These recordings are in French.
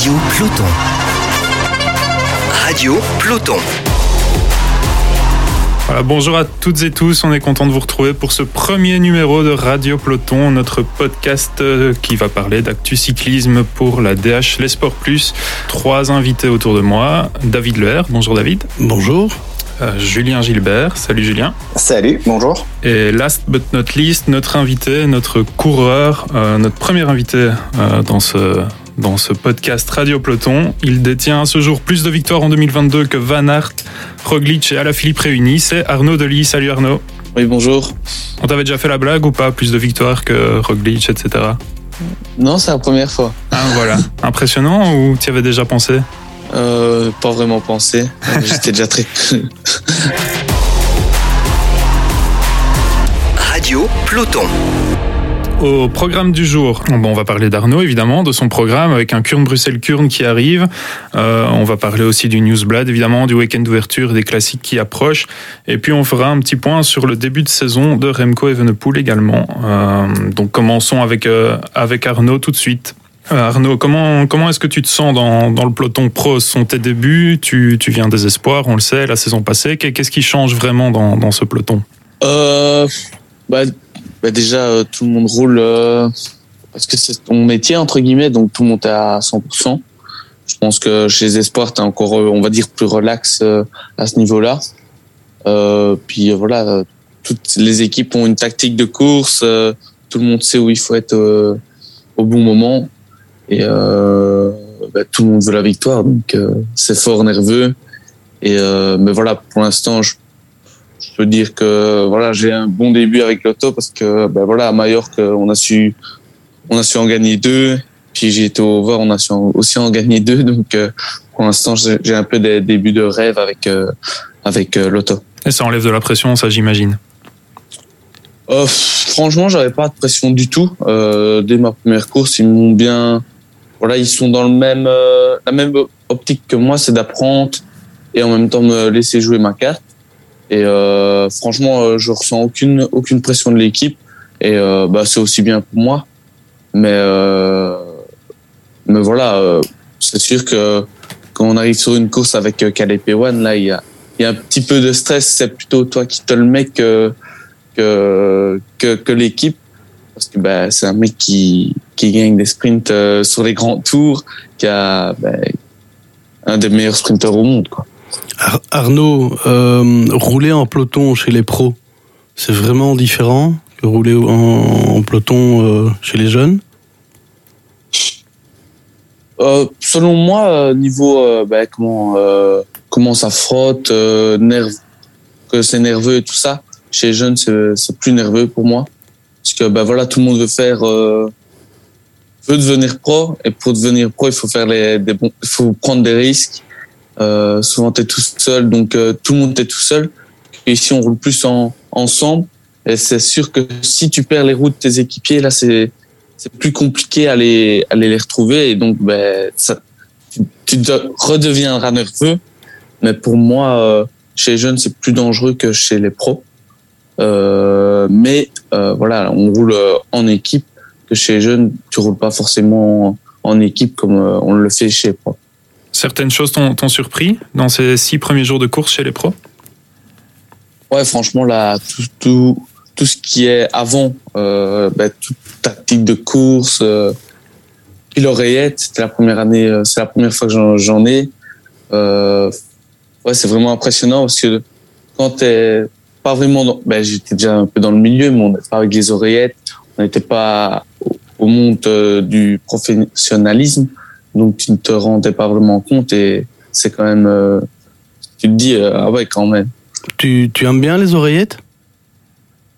Radio Peloton. Radio Peloton. Voilà, bonjour à toutes et tous, on est content de vous retrouver pour ce premier numéro de Radio Peloton, notre podcast euh, qui va parler d'actu cyclisme pour la DH Les Sports Plus. Trois invités autour de moi. David Leher, bonjour David. Bonjour. Euh, Julien Gilbert, salut Julien. Salut, bonjour. Et last but not least, notre invité, notre coureur, euh, notre premier invité euh, dans ce dans ce podcast Radio Peloton. Il détient à ce jour plus de victoires en 2022 que Van Aert, Roglic et Alaphilippe réunis. C'est Arnaud Delis. Salut Arnaud. Oui, bonjour. On t'avait déjà fait la blague ou pas? Plus de victoires que Roglic, etc. Non, c'est la première fois. Ah voilà. Impressionnant ou tu y avais déjà pensé? Euh, Pas vraiment pensé. J'étais déjà très... Radio Peloton. Au programme du jour, bon, on va parler d'Arnaud évidemment, de son programme avec un Kurn Bruxelles Kurn qui arrive. Euh, on va parler aussi du Newsblad évidemment, du week-end d'ouverture des classiques qui approchent. Et puis on fera un petit point sur le début de saison de Remco Evenepoel également. Euh, donc commençons avec euh, avec Arnaud tout de suite. Arnaud, comment, comment est-ce que tu te sens dans, dans le peloton pro? Ce sont tes débuts, tu, tu viens des espoirs, on le sait, la saison passée. Qu'est-ce qui change vraiment dans, dans ce peloton? Bah, bah déjà, euh, tout le monde roule euh, parce que c'est ton métier, entre guillemets, donc tout le monde est à 100%. Je pense que chez les espoirs, t'es encore, euh, on va dire, plus relax à ce niveau-là. Euh, puis voilà, toutes les équipes ont une tactique de course, tout le monde sait où il faut être euh, au bon moment. Et euh, bah, tout le monde veut la victoire, donc euh, c'est fort nerveux. Et mais voilà, pour l'instant, je peux dire que voilà, j'ai un bon début avec l'auto parce que ben voilà, à Majorque, on a su on a su en gagner deux. Puis j'ai été au voir, on a su aussi en gagner deux. Donc euh, pour l'instant, j'ai un peu des débuts de rêve avec euh, avec euh, l'auto. Et ça enlève de la pression, ça j'imagine. Franchement, j'avais pas de pression du tout. Dès ma première course, ils m'ont bien. Voilà, ils sont dans le même, la même optique que moi, c'est d'apprendre et en même temps me laisser jouer ma carte. Et euh, franchement, euh, je ressens aucune aucune pression de l'équipe et euh, bah c'est aussi bien pour moi. Mais mais voilà, c'est sûr que quand on arrive sur une course avec euh, Calais P1, là, il y a il y a un petit peu de stress. C'est plutôt toi qui te le mets que que, que, que l'équipe. Parce que bah, c'est un mec qui, qui gagne des sprints sur les grands tours, qui a bah, un des meilleurs sprinteurs au monde. Quoi. Ar- Arnaud, euh, rouler en peloton chez les pros, c'est vraiment différent que rouler en, peloton euh, chez les jeunes? Euh, selon moi, niveau bah, comment comment ça frotte, nerve, que c'est nerveux et tout ça. Chez les jeunes, c'est plus nerveux pour moi parce que bah voilà, tout le monde veut faire veut devenir pro et pour devenir pro, il faut faire les bons, il faut prendre des risques. Euh, souvent, t'es tout seul, donc euh, tout le monde est tout seul. Et ici, on roule plus en, ensemble. Et c'est sûr que si tu perds les routes de tes équipiers, là, c'est c'est plus compliqué à les, à les retrouver et donc ben, ça, tu, tu de- redeviendras nerveux. Mais pour moi, euh, chez les jeunes, c'est plus dangereux que chez les pros. Euh, mais euh, voilà, on roule euh, en équipe que chez les jeunes, tu roules pas forcément en équipe comme euh, on le fait chez les pros. Certaines choses t'ont surpris dans ces six premiers jours de course chez les pros? Ouais, franchement, là, tout, tout, tout ce qui est avant, euh, ben, toute tactique de course, euh, puis l'oreillette, c'était la première année, euh, c'est la première fois que j'en- ai. Euh, ouais, c'est vraiment impressionnant parce que quand t'es pas vraiment dans, ben, j'étais déjà un peu dans le milieu, mais on n'était pas avec les oreillettes, on n'était pas au, au monde euh, du professionnalisme, donc tu ne te rendais pas vraiment compte et c'est quand même, euh, tu te dis, euh, ah ouais, quand même. tu, tu aimes bien les oreillettes?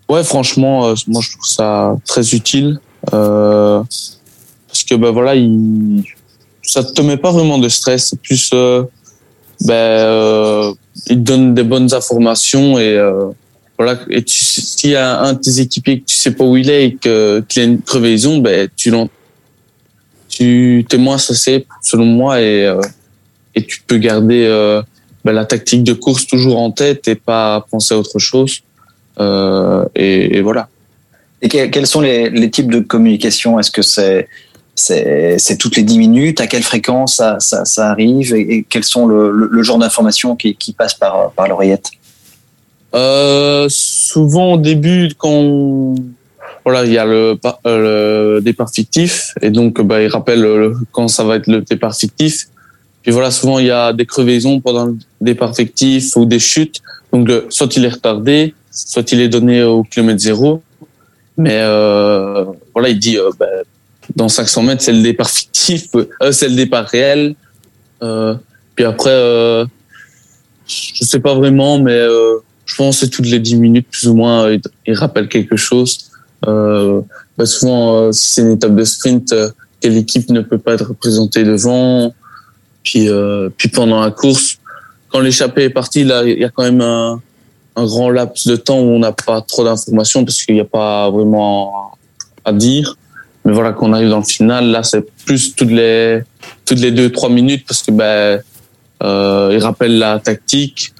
Ouais, franchement, euh, moi je trouve ça très utile euh, parce que ben voilà, il, ça te met pas vraiment de stress, c'est plus euh, ben euh, il te donne des bonnes informations et euh, voilà. Et tu, s'il y a un de tes équipiers que tu sais pas où il est et que qu'il a une crevaison, ben tu l'en, tu t'es moins stressé selon moi et euh, et tu peux garder euh, ben, la tactique de course toujours en tête et pas penser à autre chose. Euh, et, et voilà. Et que- quels sont les, les types de communication? Est-ce que c'est c'est toutes les 10 minutes? À quelle fréquence ça, ça, ça arrive? Et, quels sont le, le, genre d'informations qui, qui passent par, par l'oreillette? Souvent au début, quand voilà, il y a le, le, départ fictif et donc bah, il rappelle quand ça va être le départ fictif. Puis voilà, souvent il y a des crevaisons pendant le départ fictif ou des chutes. Donc soit il est retardé, soit il est donné au kilomètre zéro. Mais euh, voilà, il dit euh, bah, dans 500 mètres, c'est le départ fictif, euh, c'est le départ réel. Euh, puis après, euh, je sais pas vraiment, mais euh, je pense que toutes les 10 minutes plus ou moins, il rappelle quelque chose. Euh, bah souvent, si c'est une étape de sprint, quelle équipe ne peut pas être représentée devant. Puis, puis pendant la course, quand l'échappée est partie, là, il y a quand même un, un grand laps de temps où on n'a pas trop d'informations parce qu'il n'y a pas vraiment à dire. Mais voilà, quand on arrive dans le final, là, c'est plus toutes les toutes les deux trois minutes parce que ben euh, il rappelle la tactique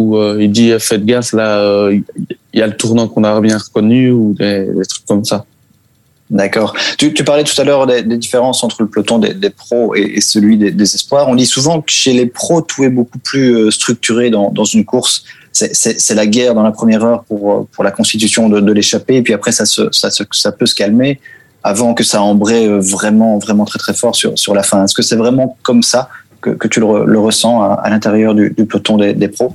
où euh, il dit faites gaffe là, euh, il y a le tournant qu'on a bien reconnu ou des, trucs comme ça. D'accord. Tu, parlais tout à l'heure des, différences entre le peloton des, pros et, celui des, espoirs. On dit souvent que chez les pros, tout est beaucoup plus euh, structuré dans, une course. C'est la guerre dans la première heure pour, pour la constitution de, de l'échappée, et puis après, ça, ça, peut se calmer avant que ça embraye euh, vraiment, vraiment très très fort sur, sur la fin. Est-ce que c'est vraiment comme ça que, tu le, ressens à, l'intérieur du, peloton des, pros?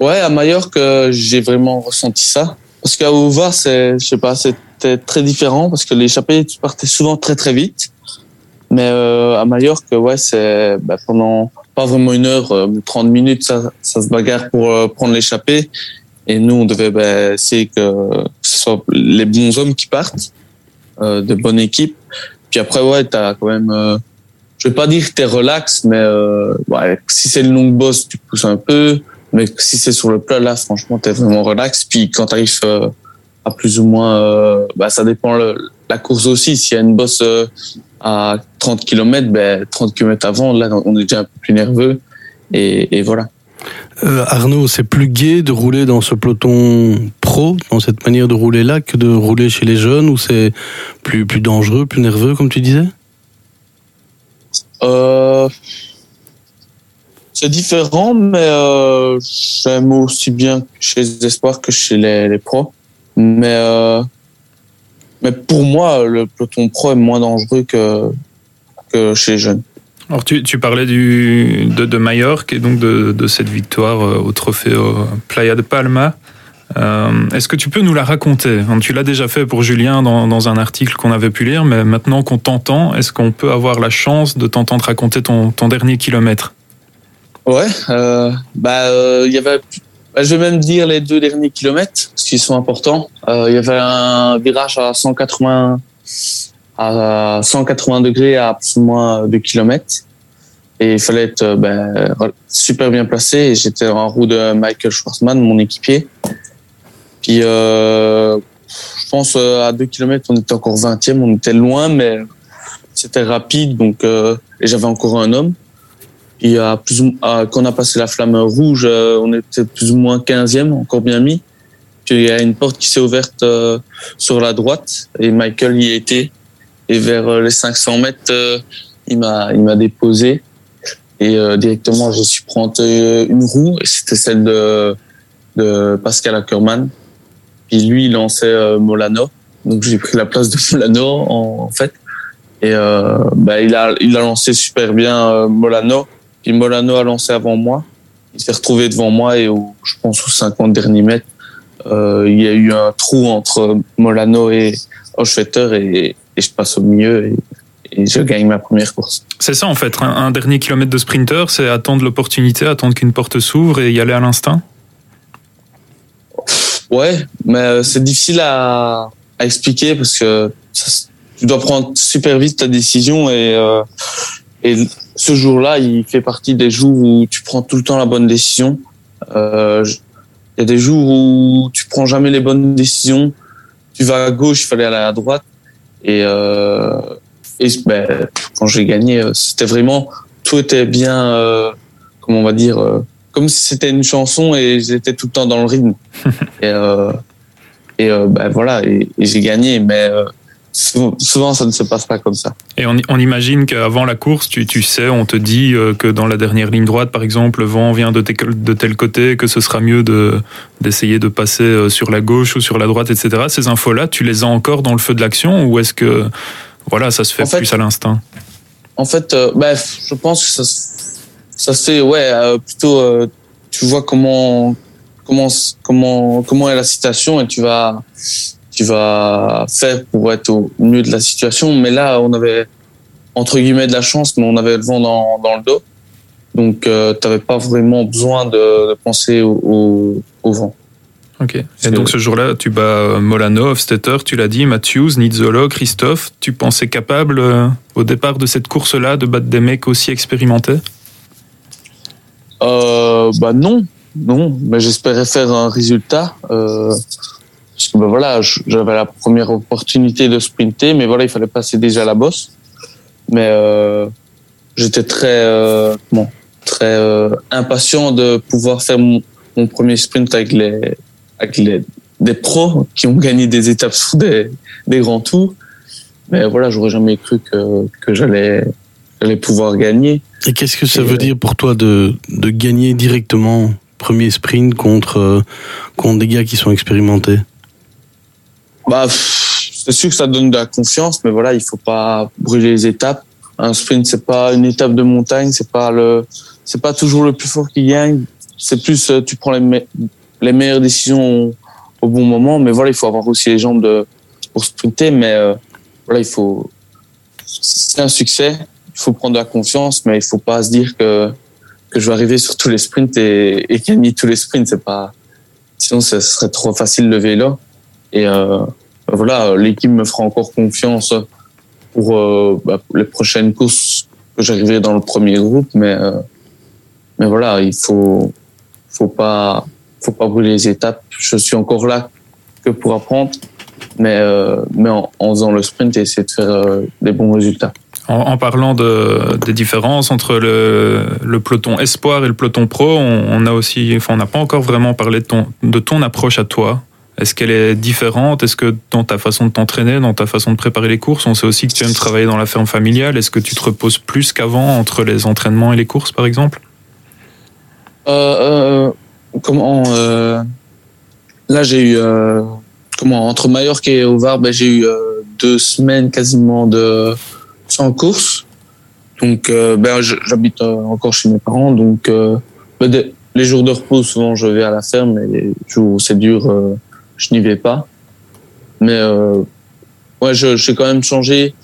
Ouais, à Mallorca, euh, j'ai vraiment ressenti ça. Parce qu'à Ouva, c'est, je sais pas, c'était très différent parce que l'échappée, tu partais souvent très très vite. Mais euh, à Mallorca, ouais, c'est bah, pendant pas vraiment une heure, euh, 30 minutes, ça, ça se bagarre pour euh, prendre l'échappée. Et nous, on devait bah, essayer que, ce soit les bons hommes qui partent. Euh, de bonne équipe. Puis après, ouais, t'as quand même. Euh, je vais pas dire que t'es relax, mais ouais, si c'est le long boss, tu pousses un peu. Mais si c'est sur le plat, là, franchement, t'es vraiment relax. Puis quand t'arrives à plus ou moins, bah, ça dépend le, la course aussi. S'il y a une bosse à 30 km, ben 30 km avant, là, on est déjà un peu plus nerveux. Et, et voilà. Euh, Arnaud, c'est plus gai de rouler dans ce peloton pro, dans cette manière de rouler là, que de rouler chez les jeunes, ou c'est plus, plus dangereux, plus nerveux, comme tu disais? Euh, C'est différent, mais euh, j'aime aussi bien chez les espoirs que chez les, les pros. Mais, euh, mais pour moi, le peloton pro est moins dangereux que, que chez les jeunes. Alors tu, tu parlais du, de, de Majorque et donc de, de cette victoire euh, au trophée au Playa de Palma. Est-ce que tu peux nous la raconter? Tu l'as déjà fait pour Julien dans, dans un article qu'on avait pu lire, mais maintenant qu'on t'entend, est-ce qu'on peut avoir la chance de t'entendre raconter ton, ton dernier kilomètre? Ouais, euh, bah il euh, y avait, bah, je vais même dire les deux derniers kilomètres, parce qu'ils sont importants. Euh, Il y avait un virage à 180 à 180 degrés à plus ou moins 2 km. Et il fallait être ben, super bien placé. J'étais en roue de Michael Schwarzman, mon équipier. Puis, euh, je pense à 2 km, on était encore 20e. On était loin, mais c'était rapide. Donc, euh, et j'avais encore un homme. Et à plus ou, à, quand on a passé la flamme rouge, euh, on était plus ou moins 15e, encore bien mis. Puis il y a une porte qui s'est ouverte euh, sur la droite et Michael y était. Et vers euh, les 500 mètres, il m'a il m'a déposé et directement je suis prendre une roue et c'était celle de de Pascal Ackermann. Puis lui il lançait Molano, donc j'ai pris la place de Molano en, en fait. Et euh, bah, il a il a lancé super bien Molano. Puis Molano a lancé avant moi. Il s'est retrouvé devant moi et au, je pense aux 50 derniers mètres, euh, il y a eu un trou entre Molano et Hochwetter et, et je passe au milieu et, et je gagne ma première course. C'est ça en fait, un, un, dernier kilomètre de sprinter, c'est attendre l'opportunité, attendre qu'une porte s'ouvre et y aller à l'instinct Ouais, mais c'est difficile à, à, expliquer parce que ça, tu dois prendre super vite ta décision et, euh, et ce jour-là, il fait partie des jours où tu prends tout le temps la bonne décision. Euh, il y a des jours où tu prends jamais les bonnes décisions. Tu vas à gauche, il fallait aller à droite. Et, euh, et ben, quand j'ai gagné, euh, c'était vraiment tout était bien, euh, comment on va dire, euh, comme si c'était une chanson et j'étais tout le temps dans le rythme. et euh, et ben voilà, et, et j'ai gagné. Mais souvent, souvent, ça ne se passe pas comme ça. Et on, on imagine qu'avant la course, tu, tu, sais, on te dit euh, que dans la dernière ligne droite, par exemple, le vent vient de, de tel côté, que ce sera mieux de d'essayer de passer euh, sur la gauche ou sur la droite, etc. Ces infos-là, tu les as encore dans le feu de l'action ou est-ce que voilà, ça se fait, fait plus à l'instinct? En fait, euh, bah, je pense que ça, ça se fait, ouais, euh, plutôt. Euh, tu vois comment comment comment comment est la situation et tu vas tu vas faire pour être au mieux de la situation. Mais là, on avait entre guillemets de la chance, mais on avait le vent dans, dans le dos. Donc, euh, tu n'avais pas vraiment besoin de, de penser au, au, au, vent. Ok. Et donc, ce jour-là, tu bats Molano, Stetter, tu l'as dit, Matthews, Nizzolo, Christophe. Tu pensais capable, euh, au départ de cette course-là, de battre des mecs aussi expérimentés? Euh, Bah non. Non. Mais j'espérais faire un résultat. Parce que ben voilà, j'avais la première opportunité de sprinter, mais voilà, il fallait passer déjà la bosse. Mais euh, j'étais très, euh, bon, très euh, impatient de pouvoir faire mon, mon, premier sprint avec les, avec les des pros qui ont gagné des étapes sur des, des grands tours. Mais voilà, j'aurais jamais cru que, que j'allais j'allais pouvoir gagner. Et qu'est-ce que ça Et veut dire pour toi de, de gagner directement premier sprint contre, contre des gars qui sont expérimentés? Bah, c'est sûr que ça donne de la confiance, mais voilà, il faut pas brûler les étapes. Un sprint, c'est pas une étape de montagne, c'est pas le, c'est pas toujours le plus fort qui gagne. C'est plus, tu prends les meilleures décisions au bon moment, mais voilà, il faut avoir aussi les jambes de, pour sprinter, mais euh, voilà, il faut, c'est un succès. Il faut prendre de la confiance, mais il faut pas se dire que, que je vais arriver sur tous les sprints et, et gagner tous les sprints. C'est pas, sinon, ce serait trop facile le vélo. Et euh, voilà, l'équipe me fera encore confiance pour euh, bah, les prochaines courses que j'arriverai dans le premier groupe, mais euh, mais voilà, il faut faut pas faut pas brûler les étapes. Je suis encore là que pour apprendre, mais mais en, faisant le sprint et essayer de faire des bons résultats. En, parlant de, des différences entre le, le, peloton espoir et le peloton pro, on, on enfin, n'a pas encore vraiment parlé de ton de ton approche à toi. Est-ce qu'elle est différente? Est-ce que dans ta façon de t'entraîner, dans ta façon de préparer les courses, on sait aussi que tu aimes travailler dans la ferme familiale. Est-ce que tu te reposes plus qu'avant entre les entraînements et les courses, par exemple? Euh, euh, Comment euh, Là, j'ai eu comment entre Mallorca et Ovar, ben, j'ai eu deux semaines quasiment de sans course. Donc, ben, j'habite encore chez mes parents, donc ben, les jours de repos, souvent, je vais à la ferme, et les jours où c'est dur je n'y vais pas. Mais euh, ouais, je quand même changé.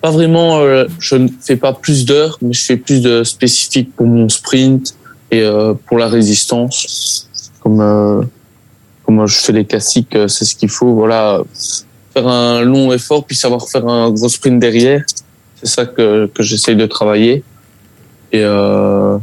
Pas vraiment, euh, je ne fais pas plus d'heures, mais je fais plus de spécifiques pour mon sprint et euh, pour la résistance. Comme euh, comme je fais les classiques, euh, c'est ce qu'il faut. Voilà, faire un long effort puis savoir faire un gros sprint derrière. C'est ça que que j'essaye de travailler. Et euh,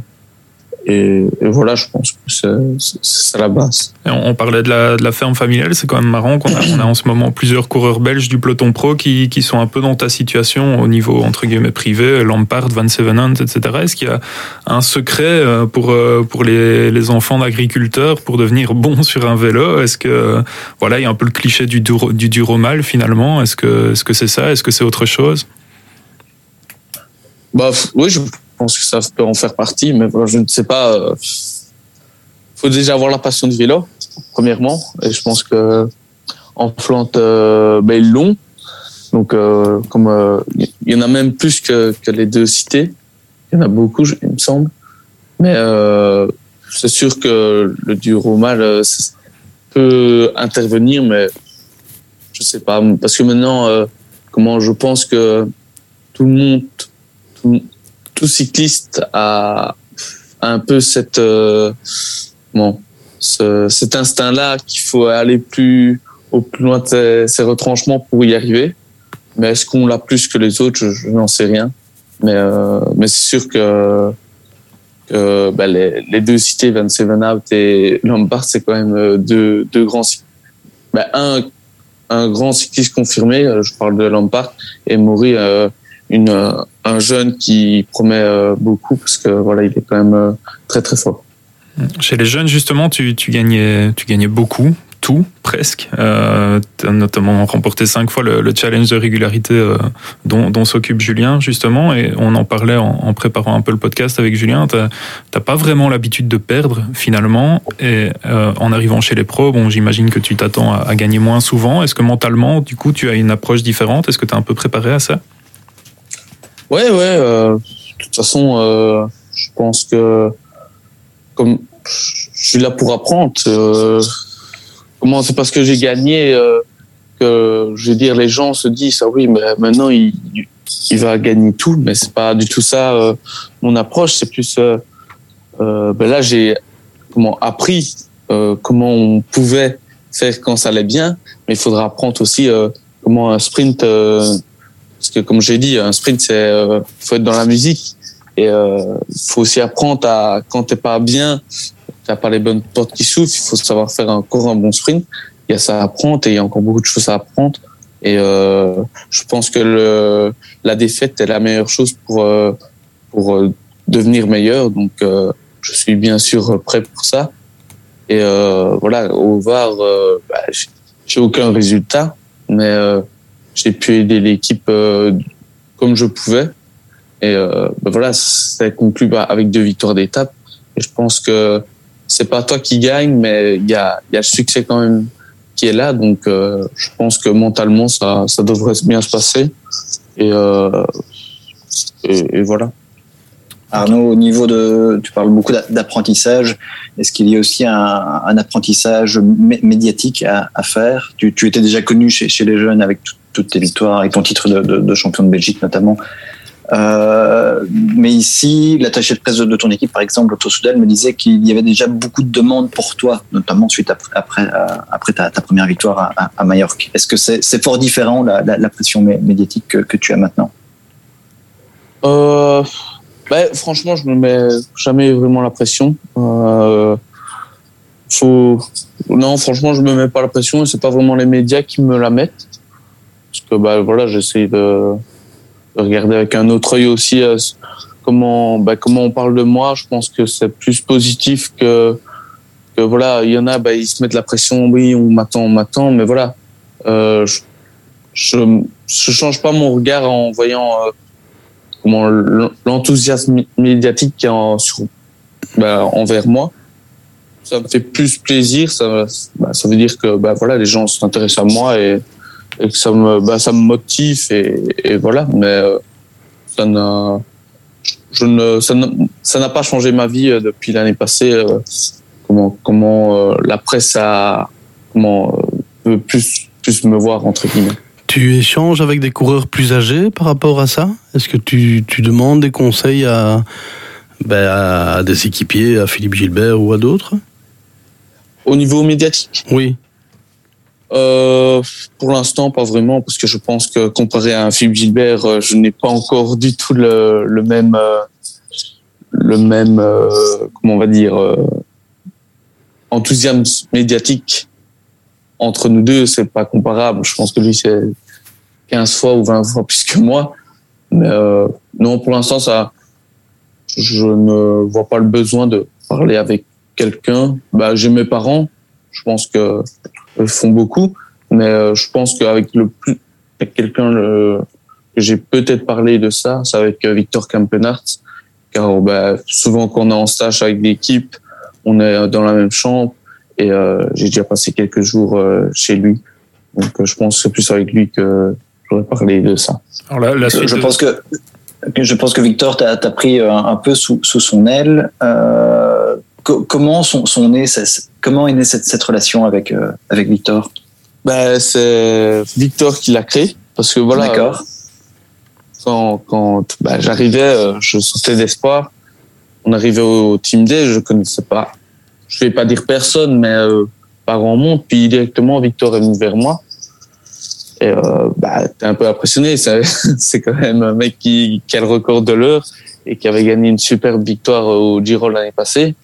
et, et, voilà, je pense que c'est la base. Et on, parlait de la, de la ferme familiale, c'est quand même marrant qu'on a, on a en ce moment plusieurs coureurs belges du peloton pro qui, qui sont un peu dans ta situation au niveau entre guillemets privé, Lampard, Van Sevenant, etc. Est-ce qu'il y a un secret euh, pour euh, pour les, les enfants d'agriculteurs pour devenir bons sur un vélo? Est-ce que voilà, il y a un peu le cliché du dur, du dur au mal finalement? Est-ce que est-ce que c'est ça? Est-ce que c'est autre chose? Bah oui, je que ça peut en faire partie, mais je ne sais pas. Il euh, faut déjà avoir la passion du vélo, premièrement. Et je pense que en plante, euh, ben, ils l'ont. Donc, euh, comme il y en a même plus que, les deux cités. Il y en a beaucoup, il me semble. Mais c'est sûr que le au mal peut intervenir, mais je sais pas. Parce que maintenant, comment je pense que tout le monde, tout cycliste a, un peu euh, bon ce, cet instinct là qu'il faut aller plus au plus loin de ses, retranchements pour y arriver. Mais est-ce qu'on l'a plus que les autres? Je, n'en sais rien. Mais euh, mais c'est sûr que ben les, deux cités Van Sevenhout et Lombard c'est quand même deux deux grands ben un un grand cycliste confirmé je parle de Lampard et Maury euh, une, un jeune qui promet beaucoup parce que voilà, il est quand même très très fort. Chez les jeunes, justement, tu, tu gagnais, tu beaucoup. tout, presque. Euh, tu as notamment remporté cinq fois le, le challenge de régularité euh, dont, s'occupe Julien, justement, et on en parlait en, préparant un peu le podcast avec Julien. Tu n'as pas vraiment l'habitude de perdre, finalement, et euh, en arrivant chez les pros, j'imagine que tu t'attends à, à, gagner moins souvent. Est-ce que mentalement, du coup, tu as une approche différente? Est-ce que tu es un peu préparé à ça? Ouais, ouais. Euh, de toute façon, euh, je pense que comme je suis là pour apprendre. Euh, comment c'est parce que j'ai gagné euh, que je veux dire les gens se disent ah oui mais maintenant il, il va gagner tout mais c'est pas du tout ça euh, mon approche c'est plus euh, ben là j'ai comment appris comment on pouvait faire quand ça allait bien mais il faudra apprendre aussi comment un sprint parce que comme j'ai dit un sprint c'est faut être dans la musique et euh, faut aussi apprendre à quand t'es pas bien, t'as pas les bonnes portes qui s'ouvrent, il faut savoir faire encore un bon sprint. Il y a ça à apprendre et il y a encore beaucoup de choses à apprendre. Et euh, je pense que le, la défaite est la meilleure chose pour euh, pour euh, devenir meilleur. Donc euh, je suis bien sûr prêt pour ça. Et euh, voilà, au VAR, bah, j'ai aucun résultat, mais j'ai pu aider l'équipe comme je pouvais. Et euh, ben voilà, ça conclut avec deux victoires d'étape. Et je pense que c'est pas toi qui gagne, mais il y a, y a le succès quand même qui est là. Donc, euh, je pense que mentalement, ça, ça devrait bien se passer. Et, euh, et, et voilà. Arnaud, au niveau de, tu parles beaucoup d'apprentissage. Est-ce qu'il y a aussi un, un apprentissage médiatique à, à faire? Tu, tu, étais déjà connu chez, chez les jeunes avec tout, toutes tes victoires, avec ton titre de, champion de Belgique notamment. Euh, mais ici, l'attaché de presse de, ton équipe, par exemple, Otto me disait qu'il y avait déjà beaucoup de demandes pour toi, notamment suite après, ta, première victoire à, à, Majorque. Est-ce que c'est est fort différent la, pression médiatique que, tu as maintenant? Euh, bah, Franchement, je me mets jamais vraiment la pression. Euh. Non, franchement, je me mets pas la pression et c'est pas vraiment les médias qui me la mettent. Que bah, voilà, j'essaie de regarder avec un autre œil aussi euh, comment bah, comment on parle de moi. Je pense que c'est plus positif que voilà. Il y en a, bah, ils se mettent la pression. Oui, on m'attend, on m'attend, mais voilà. Euh, je, je, je change pas mon regard en voyant euh, l'enthousiasme médiatique qui est en, bah, envers moi. Ça me fait plus plaisir. Ça, bah, ça veut dire que bah, voilà, les gens s'intéressent à moi et et que ça me, bah, ça me motive et, et voilà. Mais euh, ça n'a, je ne, ça n'a, ça n'a pas changé ma vie euh, depuis l'année passée. Euh, comment, comment la presse a, comment veut plus, plus me voir entre guillemets. Tu échanges avec des coureurs plus âgés par rapport à ça? Est-ce que tu, tu demandes des conseils à, ben, à des équipiers, à Philippe Gilbert ou à d'autres? Au niveau médiatique? Oui. Euh, pour l'instant, pas vraiment, parce que je pense que comparé à un Philippe Gilbert, euh, je n'ai pas encore du tout le, même, le même, euh, comment on va dire, enthousiasme médiatique entre nous deux. C'est pas comparable. Je pense que lui c'est 15 fois ou 20 fois plus que moi. Mais non, pour l'instant, ça, je ne vois pas le besoin de parler avec quelqu'un. Bah, j'ai mes parents. Je pense que font beaucoup, mais euh, je pense qu'avec le plus quelqu'un que j'ai peut-être parlé de ça, c'est avec euh, Victor Campenart, car bah, souvent quand on est en stage avec l'équipe, on est dans la même chambre et euh, j'ai déjà passé quelques jours euh, chez lui. Donc euh, je pense que c'est plus avec lui que j'aurais parlé de ça. Alors la, la suite je, pense que je pense que Victor t'a pris un, un, peu sous, sous son aile. Euh, comment sont, sont nés, comment est née cette, cette relation avec euh, avec Victor? Ben, c'est Victor qui l'a créé parce que voilà. D'accord. Quand quand ben, j'arrivais, je sautais d'espoir. On arrivait au Team Day, je connaissais pas. Je vais pas dire personne, mais euh, pas grand monde. Puis directement, Victor est venu vers moi. Et euh, bah, t'es un peu impressionné. C'est quand même un mec qui, qui a le record de l'heure et qui avait gagné une superbe victoire au Giro l'année passée.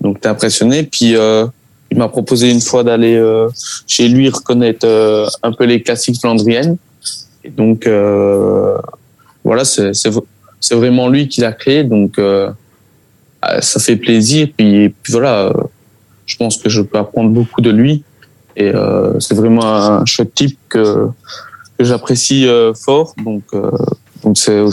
Donc t'es impressionné. Puis euh, il m'a proposé une fois d'aller euh, chez lui reconnaître euh, un peu les classiques flandriennes. Et donc euh, voilà, c'est vraiment lui qui l'a créé. Donc euh, ça fait plaisir. Puis, puis voilà, je pense que je peux apprendre beaucoup de lui. Et euh, c'est vraiment un chouette type que, que j'apprécie euh, fort. Donc, euh, donc c'est,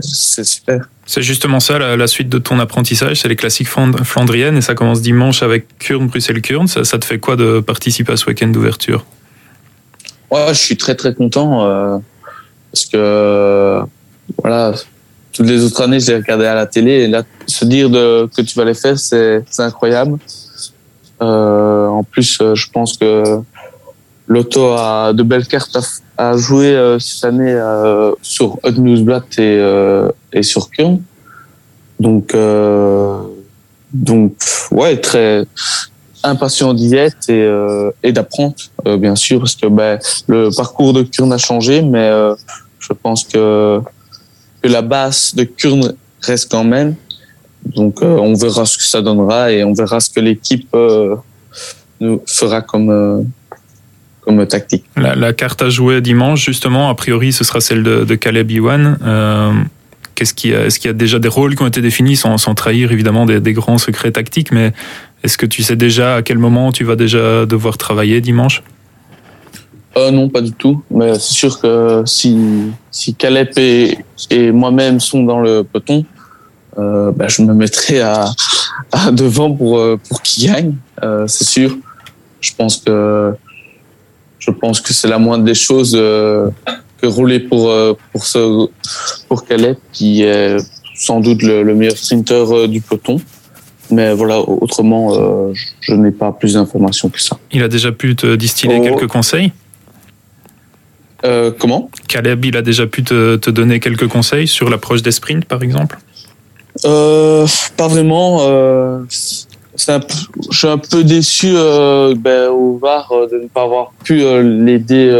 c'est super. C'est justement ça la, la, suite de ton apprentissage, c'est les classiques flandriennes et ça commence dimanche avec Kurn, Bruxelles-Kurn. Ça, ça, te fait quoi de participer à ce week-end d'ouverture? Ouais, je suis très très content euh, parce que voilà, toutes les autres années, j'ai regardé à la télé et là, se dire que tu vas les faire, c'est, c'est incroyable. Euh, en plus, euh, je pense que l'auto a de belles cartes à, jouer euh, cette année euh, sur Hot Newsblatt et, euh, et sur Kurn. Donc, donc, ouais, très impatient d'y être et, et d'apprendre, bien sûr, parce que ben, le parcours de Kurn a changé, mais je pense que, que la base de Kurn reste quand même. Donc, euh, on verra ce que ça donnera et on verra ce que l'équipe euh, nous fera comme, euh, comme tactique. La, la, carte à jouer dimanche, justement, a priori, ce sera celle de, de Caleb Iwan. Qu'est-ce qu'il y a Est-ce qu'il y a déjà des rôles qui ont été définis sans, sans trahir évidemment des, des, grands secrets tactiques Mais est-ce que tu sais déjà à quel moment tu vas déjà devoir travailler dimanche? Euh, Non, pas du tout. Mais c'est sûr que si, si Caleb et, et moi-même sont dans le peloton, euh, bah, je me mettrai à, à devant pour pour qu'il gagne, euh, c'est sûr. Je pense que je pense que c'est la moindre des choses euh, que rouler pour pour ce pour Caleb qui est sans doute le, le meilleur sprinter du peloton. Mais voilà, autrement, euh, je n'ai pas plus d'informations que ça. Il a déjà pu te distiller oh. quelques conseils? Euh, Comment? Caleb, il a déjà pu te, te donner quelques conseils sur l'approche des sprints, par exemple? Euh, Pas vraiment. Euh, je suis un peu déçu euh, ben, au VAR de ne pas avoir pu l'aider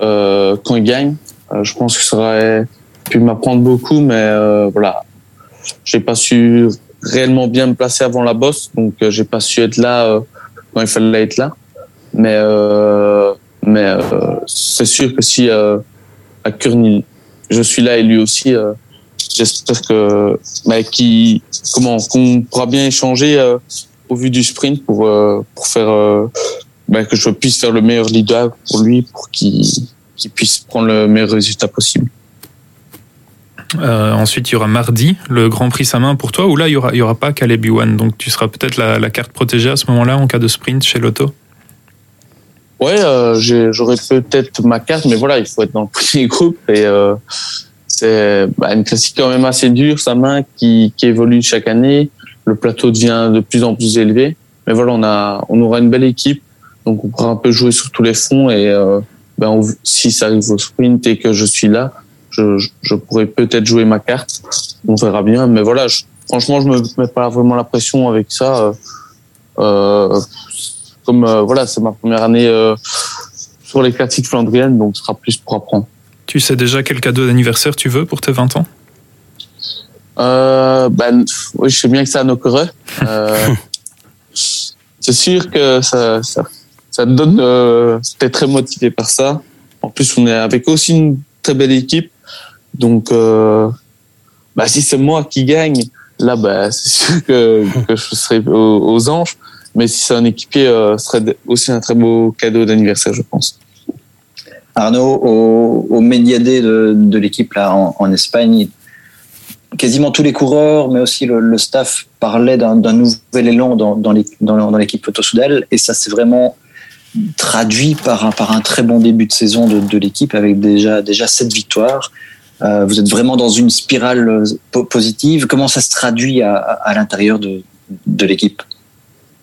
quand il gagne. je pense que ça aurait pu m'apprendre beaucoup, mais voilà, j'ai pas su réellement bien me placer avant la bosse, donc j'ai pas su être là quand il fallait être là. Mais mais c'est sûr que si à Kurni je suis là et lui aussi j'espère que bah, qui comment qu'on pourra bien échanger euh, au vu du sprint pour euh, pour faire euh, bah, que je puisse faire le meilleur leader pour lui pour qu'il puisse prendre le meilleur résultat possible. Euh, ensuite, il y aura mardi le Grand Prix sa main pour toi, ou là, il n'y aura, il y aura pas Caleb Ewan. Donc, tu seras peut-être la, la, carte protégée à ce moment-là en cas de sprint chez Lotto Ouais, j'aurais peut-être ma carte, mais voilà, il faut être dans le premier groupe. Et c'est bah, une classique quand même assez dure, sa main qui, qui évolue chaque année. Le plateau devient de plus en plus élevé. Mais voilà, on a, on aura une belle équipe, donc on pourra un peu jouer sur tous les fronts. Et euh, ben si ça arrive au sprint et que je suis là, je, je, je pourrais peut-être jouer ma carte. On verra bien. Mais voilà, je, franchement, je me mets pas vraiment la pression avec ça. Euh, comme euh, voilà, c'est ma première année euh, sur les classiques flandriennes, donc ce sera plus pour apprendre. Tu sais déjà quel cadeau d'anniversaire tu veux pour tes 20 ans? Euh, ben, Oui, je sais bien que ça nos euh, c'est sûr que ça, ça, ça te donne... Euh, es très motivé par ça. En plus, on est avec aussi une très belle équipe. Donc, euh, bah, si c'est moi qui gagne, là, bah, c'est sûr que, que je serai aux, aux anges. Mais si c'est un équipier, euh, ce serait aussi un très beau cadeau d'anniversaire, je pense. Arnaud, au, au de, l'équipe là en, Espagne, quasiment tous les coureurs, mais aussi le, staff parlaient d'un nouvel élan dans, dans l'équipe Soudal, et ça s'est vraiment traduit par un, très bon début de saison de, l'équipe avec déjà déjà sept victoires. Euh, vous êtes vraiment dans une spirale euh, positive. Comment ça se traduit à, l'intérieur de, l'équipe?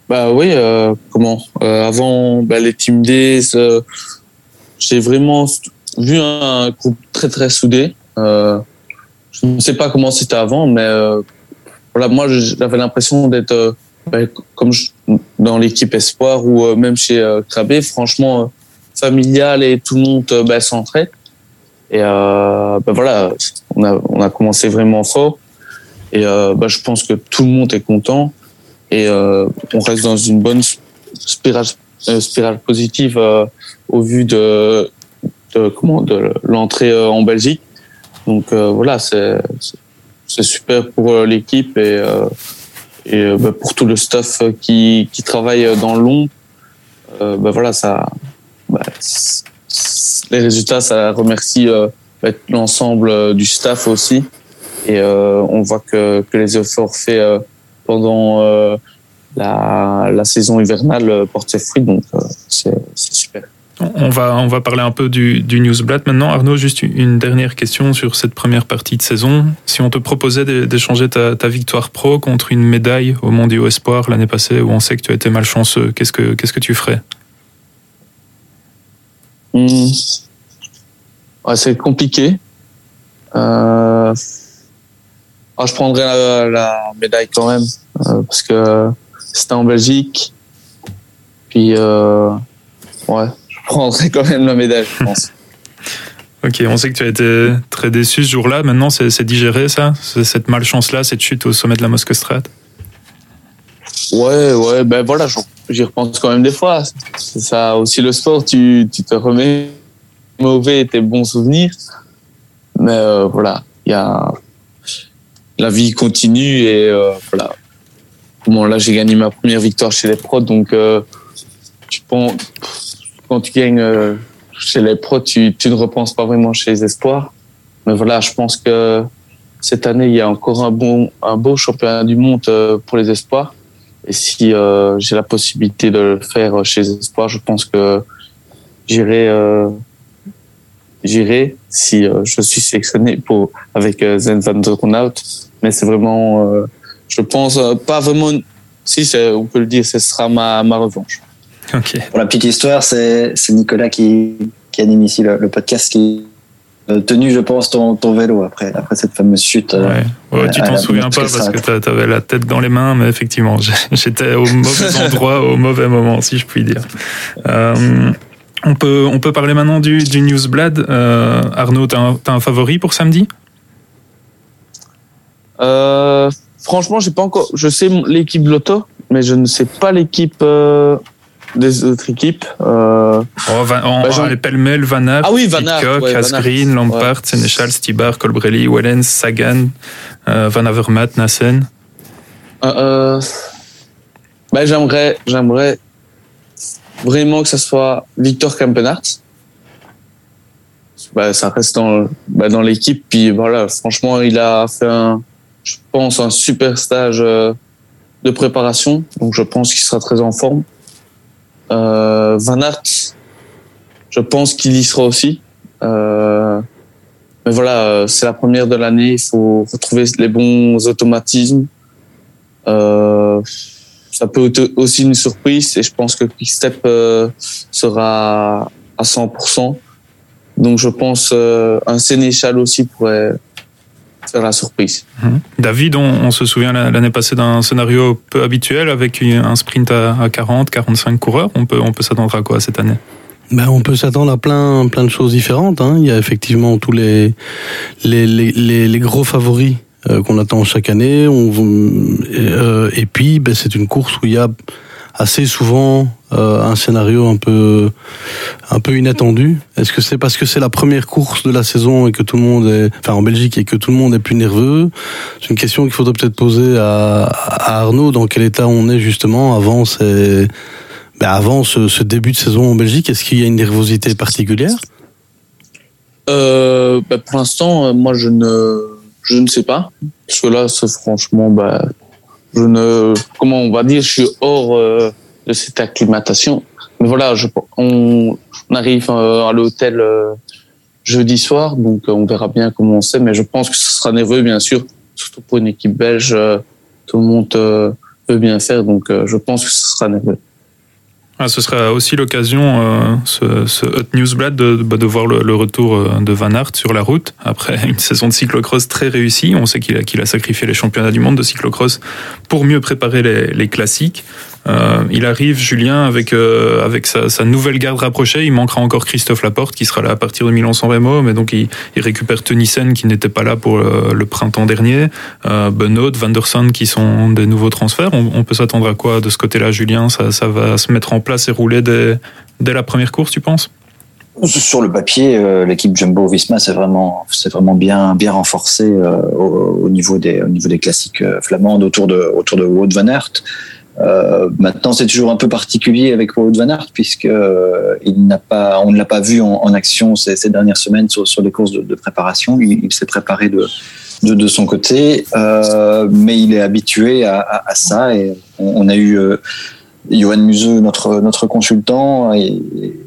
Bah oui, euh, comment? Avant, bah, les Team Days, j'ai vraiment vu un groupe très très soudé. Euh, je ne sais pas comment c'était avant, mais euh, voilà, moi j'avais l'impression d'être euh, ben, comme dans l'équipe Espoir ou même chez Krabé, franchement familial et tout le monde ben. Et ben, voilà, on a, on a commencé vraiment fort. Et je pense que tout le monde est content et on reste dans une bonne spirale, spirale positive au vu de, comment de l'entrée en Belgique. Donc euh, voilà, c'est super pour l'équipe et euh, et bah, pour tout le staff qui qui travaille dans l'ombre. euh, bah voilà, ça, bah, les résultats, ça remercie euh, bah, l'ensemble euh, du staff aussi. Et euh, on voit que, que les efforts faits euh, pendant euh, la, saison hivernale euh, portent ses fruits, donc euh, c'est super. On va, on va parler un peu du, du Newsblad maintenant. Arnaud, juste une dernière question sur cette première partie de saison. Si on te proposait d'é- d'échanger ta, ta victoire pro contre une médaille au Mondiaux Espoir l'année passée, où on sait que tu as été malchanceux, qu'est-ce que, qu'est-ce que tu ferais? Hmm. Ouais, c'est compliqué. Euh... ah, je prendrais la, la médaille quand même, euh, parce que c'était en Belgique. Puis, euh... ouais, je prendrais quand même la médaille, je pense. Ok, on sait que tu as été très déçu ce jour-là. Maintenant, c'est digéré, ça? Cette malchance-là, cette chute au sommet de la Moskestrade Ouais, ouais, ben voilà, j'y repense quand même des fois. C'est ça aussi le sport, tu, tu te remets mauvais et tes bons souvenirs. Mais euh, voilà, il y a la vie continue et euh, voilà. Bon, là, j'ai gagné ma première victoire chez les pros, donc euh, tu penses, quand tu gagnes euh, chez les pros, tu, tu ne repenses pas vraiment chez les espoirs. Mais voilà, je pense que cette année, il y a encore un bon, un beau championnat du monde euh, pour les espoirs. Et si euh, j'ai la possibilité de le faire chez les espoirs, je pense que j'irai, euh, j'irai si euh, je suis sélectionné pour avec euh, Zen van Ronhout. Mais c'est vraiment, euh, je pense euh, pas vraiment. Si, on peut le dire, ce sera ma, ma revanche. Ok. Pour la petite histoire, c'est Nicolas qui, qui anime ici le, le podcast qui a tenu, je pense, ton, ton vélo après, après cette fameuse chute. euh, Ouais. Ouais, tu t'en souviens pas parce que tu avais la tête dans les mains, mais effectivement, j'étais au mauvais endroit, au mauvais moment, si je puis dire. Euh, on, peut, on peut parler maintenant du, du Newsblad. Euh, Arnaud, t'as un, t'as un favori pour samedi? Euh, franchement, j'ai pas encore. Je sais l'équipe de l'auto, mais je ne sais pas l'équipe euh, des autres équipes. Euh, oh, Van, en, Bah, les pêle-mêle, Van Aert, Ah oui, Van Aert, Pitcock, ouais, Van Aert. Asgreen, Lampard, Sénéchal, Stibar, Colbrelli, Wellens, Sagan, euh, Van Avermaet, Nassen. Euh, euh, ben, j'aimerais, j'aimerais vraiment que ça soit Victor Kampenart. Ben, ça reste dans, ben, dans l'équipe. Puis voilà, franchement, il a fait un, je pense, un super stage euh, de préparation. Donc je pense qu'il sera très en forme. Euh, Van Aert, je pense qu'il y sera aussi. Euh, mais voilà, euh, c'est la première de l'année. Il faut retrouver les bons automatismes. Euh, ça peut être aussi une surprise et je pense que Quickstep euh, sera à 100%. Donc je pense euh, un Sénéchal aussi pourrait faire la surprise. Mhm. David, on, on se souvient la- l'année passée d'un scénario peu habituel avec un sprint à, à 40, 45 coureurs. On peut, on peut s'attendre à quoi cette année? Ben, on peut s'attendre à plein, plein de choses différentes. Hein. Il y a effectivement tous les, les, les, les, les gros favoris euh, qu'on attend chaque année. On, euh, et puis, ben, c'est une course où il y a assez souvent euh, un scénario un peu, un peu inattendu. Est-ce que c'est parce que c'est la première course de la saison et que tout le monde est, enfin en Belgique et que tout le monde est plus nerveux? C'est une question qu'il faudrait peut-être poser à, Arnaud. Dans quel état on est justement avant ces ben avant ce, début de saison en Belgique, est-ce qu'il y a une nervosité particulière? Euh, bah, pour l'instant, euh, moi je ne je ne sais pas parce que là, franchement, bah, je ne comment on va dire, je suis hors euh, de cette acclimatation. Mais voilà, je, on, on arrive euh, à l'hôtel euh, jeudi soir, donc on verra bien comment on sait. Mais je pense que ce sera nerveux, bien sûr, surtout pour une équipe belge. tout le monde veut bien faire, donc je pense que ce sera nerveux. Ah, ce sera aussi l'occasion, euh, ce, Hot Newsblad, de, bah, de voir le, retour euh, de Van Aert sur la route après une saison de cyclocross très réussie. On sait qu'il a, a sacrifié les championnats du monde de cyclocross pour mieux préparer les, les classiques. Euh, il arrive, Julien, avec, euh, avec sa, nouvelle garde rapprochée. Il manquera encore Christophe Laporte qui sera là à partir de Milan-San Remo, mais donc il, récupère Tunissen qui n'était pas là pour le, printemps dernier, euh, Benoît, Vanderson qui sont des nouveaux transferts. On, peut s'attendre à quoi de ce côté-là, Julien? Ça, va se mettre en place et rouler dès, dès la première course, tu penses? Sur le papier, euh, l'équipe Jumbo Visma c'est vraiment, c'est vraiment bien, bien renforcé euh, au, au niveau des, au niveau des classiques flamandes autour de, autour de Wout van Aert. Euh, maintenant, c'est toujours un peu particulier avec Wout van Aert puisque euh, il n'a pas, on ne l'a pas vu en, en action ces, ces, dernières semaines sur, sur les courses de, de préparation. Il, il s'est préparé de, de, de, son côté, euh, mais il est habitué à, à, à ça. Et on, on a eu euh, Johan Museux, notre notre consultant, et, et